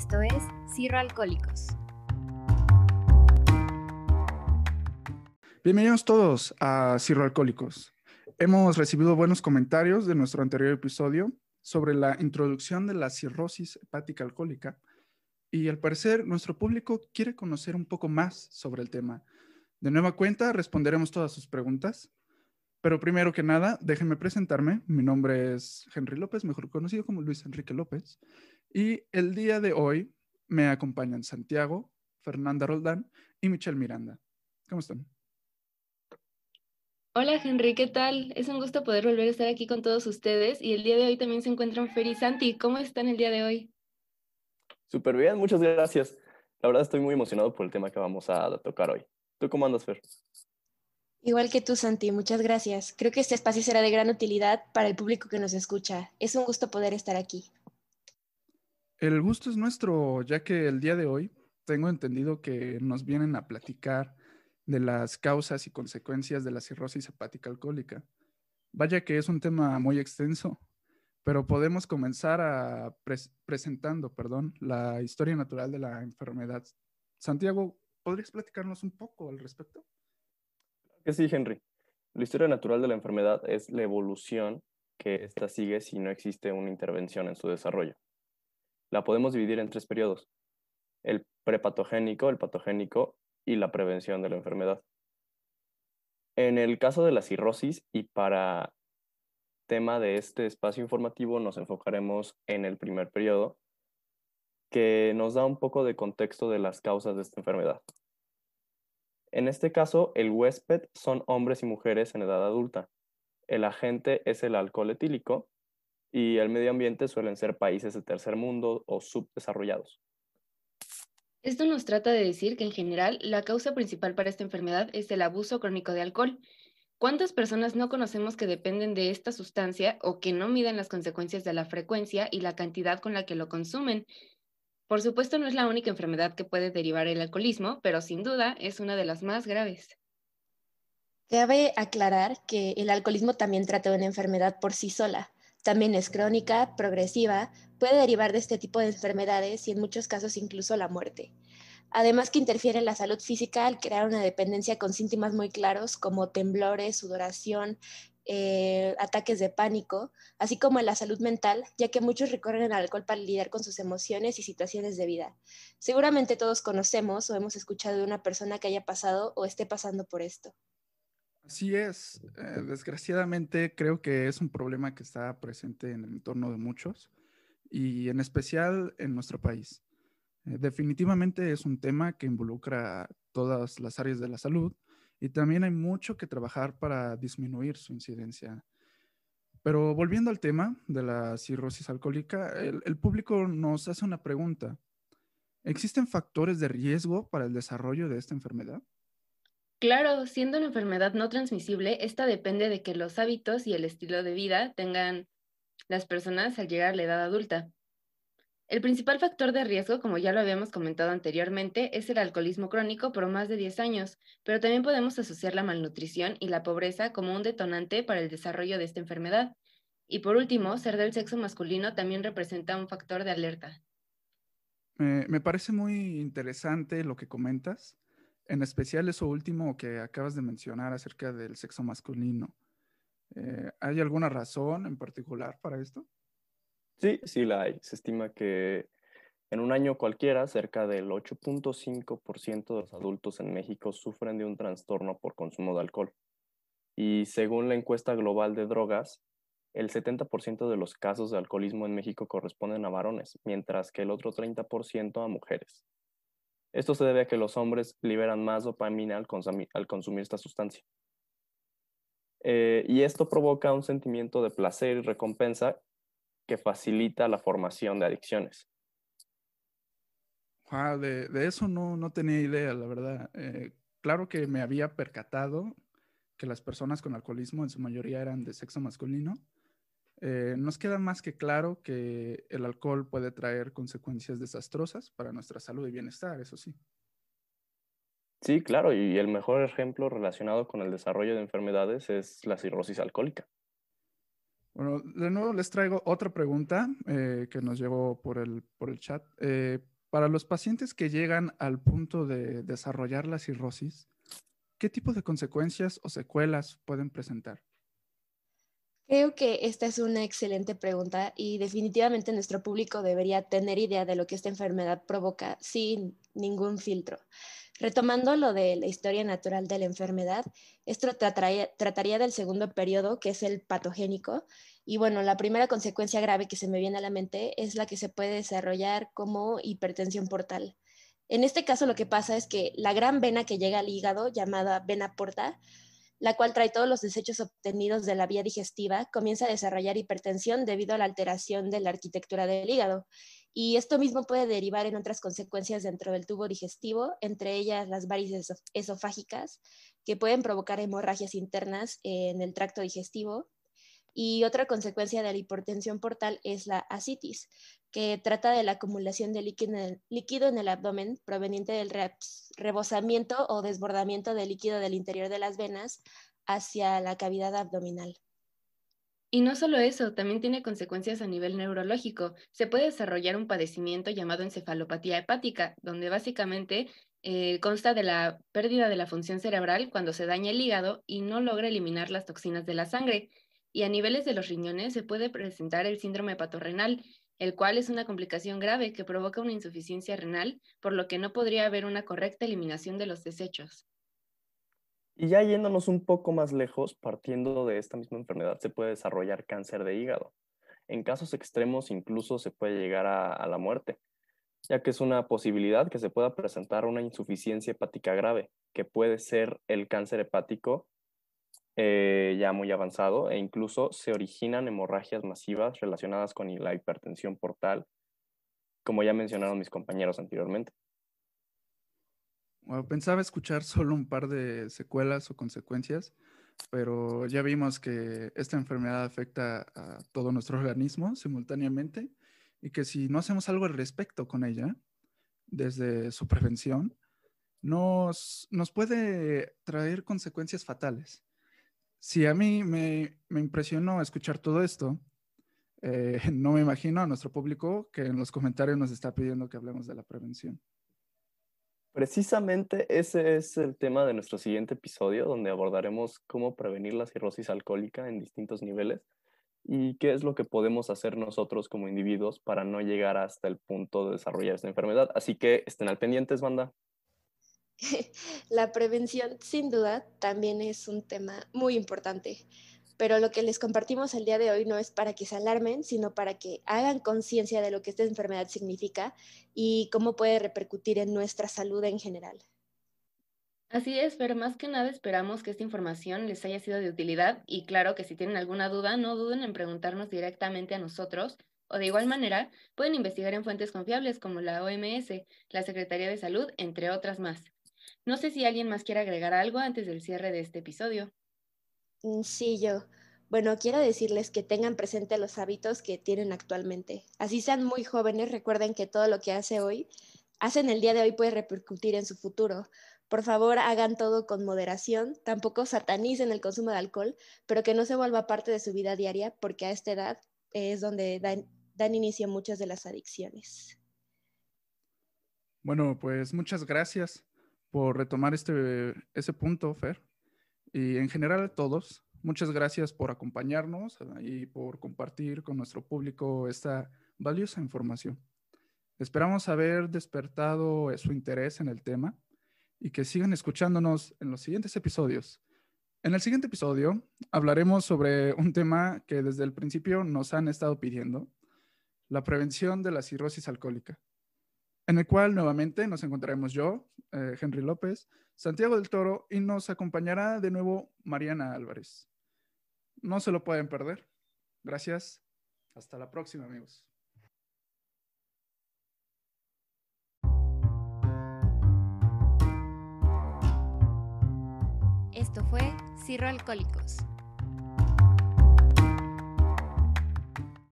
Esto es Cirro Alcohólicos. Bienvenidos todos a Cirro Alcohólicos. Hemos recibido buenos comentarios de nuestro anterior episodio sobre la introducción de la cirrosis hepática alcohólica y al parecer nuestro público quiere conocer un poco más sobre el tema. De nueva cuenta responderemos todas sus preguntas, pero primero que nada déjenme presentarme. Mi nombre es Henry López, mejor conocido como Luis Enrique López, y el día de hoy me acompañan Santiago, Fernanda Roldán y Michelle Miranda. ¿Cómo están? Hola Henry, ¿qué tal? Es un gusto poder volver a estar aquí con todos ustedes y el día de hoy también se encuentran Fer y Santi. ¿Cómo están el día de hoy? Súper bien, muchas gracias. La verdad estoy muy emocionado por el tema que vamos a tocar hoy. ¿Tú cómo andas, Fer? Igual que tú, Santi, muchas gracias. Creo que este espacio será de gran utilidad para el público que nos escucha. Es un gusto poder estar aquí. El gusto es nuestro, ya que el día de hoy tengo entendido que nos vienen a platicar de las causas y consecuencias de la cirrosis hepática alcohólica. Vaya que es un tema muy extenso, pero podemos comenzar a presentando, perdón, la historia natural de la enfermedad. Santiago, ¿podrías platicarnos un poco al respecto? Sí, Henry. La historia natural de la enfermedad es la evolución que ésta sigue si no existe una intervención en su desarrollo. La podemos dividir en tres periodos. El prepatogénico, el patogénico y la prevención de la enfermedad. En el caso de la cirrosis y para tema de este espacio informativo nos enfocaremos en el primer periodo, que nos da un poco de contexto de las causas de esta enfermedad. En este caso, el huésped son hombres y mujeres en edad adulta. El agente es el alcohol etílico y el medio ambiente suelen ser países de tercer mundo o subdesarrollados. Esto nos trata de decir que en general la causa principal para esta enfermedad es el abuso crónico de alcohol. ¿Cuántas personas no conocemos que dependen de esta sustancia o que no miden las consecuencias de la frecuencia y la cantidad con la que lo consumen? Por supuesto no es la única enfermedad que puede derivar el alcoholismo, pero sin duda es una de las más graves. Cabe aclarar que el alcoholismo también trata de una enfermedad por sí sola. También es crónica, progresiva, puede derivar de este tipo de enfermedades y en muchos casos incluso la muerte. Además que interfiere en la salud física al crear una dependencia con síntomas muy claros como temblores, sudoración, eh, ataques de pánico, así como en la salud mental, ya que muchos recurren al alcohol para lidiar con sus emociones y situaciones de vida. Seguramente todos conocemos o hemos escuchado de una persona que haya pasado o esté pasando por esto. Así es. Eh, desgraciadamente creo que es un problema que está presente en el entorno de muchos y en especial en nuestro país. Eh, definitivamente es un tema que involucra todas las áreas de la salud y también hay mucho que trabajar para disminuir su incidencia. Pero volviendo al tema de la cirrosis alcohólica, el público nos hace una pregunta. ¿Existen factores de riesgo para el desarrollo de esta enfermedad? Claro, siendo una enfermedad no transmisible, esta depende de que los hábitos y el estilo de vida tengan las personas al llegar a la edad adulta. El principal factor de riesgo, como ya lo habíamos comentado anteriormente, es el alcoholismo crónico por más de 10 años, pero también podemos asociar la malnutrición y la pobreza como un detonante para el desarrollo de esta enfermedad. Y por último, ser del sexo masculino también representa un factor de alerta. me parece muy interesante lo que comentas en especial eso último que acabas de mencionar acerca del sexo masculino. Eh, ¿Hay alguna razón en particular para esto? Sí, sí la hay. Se estima que en un año cualquiera, cerca del 8.5% de los adultos en México sufren de un trastorno por consumo de alcohol. Y según la encuesta global de drogas, el 70% de los casos de alcoholismo en México corresponden a varones, mientras que el otro 30% a mujeres. Esto se debe a que los hombres liberan más dopamina al, consumir, esta sustancia. Eh, y esto provoca un sentimiento de placer y recompensa que facilita la formación de adicciones. de, eso no, tenía idea, la verdad. Eh, claro que me había percatado que las personas con alcoholismo en su mayoría eran de sexo masculino, eh, nos queda más que claro que el alcohol puede traer consecuencias desastrosas para nuestra salud y bienestar, eso sí. Sí, claro, y el mejor ejemplo relacionado con el desarrollo de enfermedades es la cirrosis alcohólica. Bueno, de nuevo les traigo otra pregunta eh, que nos llegó por el, por el chat. Eh, para los pacientes que llegan al punto de desarrollar la cirrosis, ¿qué tipo de consecuencias o secuelas pueden presentar? Creo que esta es una excelente pregunta y definitivamente nuestro público debería tener idea de lo que esta enfermedad provoca sin ningún filtro. Retomando lo de la historia natural de la enfermedad, esto trataría, del segundo periodo, que es el patogénico. Y bueno, la primera consecuencia grave que se me viene a la mente es la que se puede desarrollar como hipertensión portal. En este caso lo que pasa es que la gran vena que llega al hígado, llamada vena porta, la cual trae todos los desechos obtenidos de la vía digestiva, comienza a desarrollar hipertensión debido a la alteración de la arquitectura del hígado. Y esto mismo puede derivar en otras consecuencias dentro del tubo digestivo, entre ellas las varices esofágicas, que pueden provocar hemorragias internas en el tracto digestivo. Y otra consecuencia de la hipertensión portal es la asitis, que trata de la acumulación de líquido en el abdomen proveniente del rebosamiento o desbordamiento de líquido del interior de las venas hacia la cavidad abdominal. Y no solo eso, también tiene consecuencias a nivel neurológico. Se puede desarrollar un padecimiento llamado encefalopatía hepática, donde básicamente eh, consta de la pérdida de la función cerebral cuando se daña el hígado y no logra eliminar las toxinas de la sangre. Y a niveles de los riñones se puede presentar el síndrome hepatorrenal, el cual es una complicación grave que provoca una insuficiencia renal, por lo que no podría haber una correcta eliminación de los desechos. Y ya yéndonos un poco más lejos, partiendo de esta misma enfermedad, se puede desarrollar cáncer de hígado. En casos extremos incluso se puede llegar a, la muerte, ya que es una posibilidad que se pueda presentar una insuficiencia hepática grave, que puede ser el cáncer hepático eh, ya muy avanzado e incluso se originan hemorragias masivas relacionadas con la hipertensión portal, como ya mencionaron mis compañeros anteriormente. pensaba escuchar solo un par de secuelas o consecuencias, pero ya vimos que esta enfermedad afecta a todo nuestro organismo simultáneamente y que si no hacemos algo al respecto con ella, desde su prevención, nos, nos puede traer consecuencias fatales. Si a mí me, impresionó escuchar todo esto. Eh, no me imagino a nuestro público que en los comentarios nos está pidiendo que hablemos de la prevención. Precisamente ese es el tema de nuestro siguiente episodio, donde abordaremos cómo prevenir la cirrosis alcohólica en distintos niveles y qué es lo que podemos hacer nosotros como individuos para no llegar hasta el punto de desarrollar esta enfermedad. Así que estén al pendientes, banda. la prevención, sin duda, también es un tema muy importante, pero lo que les compartimos el día de hoy no es para que se alarmen, sino para que hagan conciencia de lo que esta enfermedad significa y cómo puede repercutir en nuestra salud en general. Así es, pero más que nada esperamos que esta información les haya sido de utilidad y claro que si tienen alguna duda, no duden en preguntarnos directamente a nosotros o de igual manera pueden investigar en fuentes confiables como la OMS, la Secretaría de Salud, entre otras más. No sé si alguien más quiere agregar algo antes del cierre de este episodio. Mm, sí, yo. Bueno, quiero decirles que tengan presente los hábitos que tienen actualmente. Así sean muy jóvenes, recuerden que todo lo que hace hoy, hacen el día de hoy puede repercutir en su futuro. Por favor, hagan todo con moderación, tampoco satanicen el consumo de alcohol, pero que no se vuelva parte de su vida diaria, porque a esta edad es donde dan, dan inicio muchas de las adicciones. Bueno, pues muchas gracias por retomar este, ese punto, Fer. Y en general a todos, muchas gracias por acompañarnos y por compartir con nuestro público esta valiosa información. Esperamos haber despertado su interés en el tema y que sigan escuchándonos en los siguientes episodios. En el siguiente episodio hablaremos sobre un tema que desde el principio nos han estado pidiendo, la prevención de la cirrosis alcohólica en el cual nuevamente nos encontraremos yo, eh, Henry López, Santiago del Toro y nos acompañará de nuevo Mariana Álvarez. No se lo pueden perder. Gracias. Hasta la próxima, amigos. Esto fue Cirro Alcohólicos.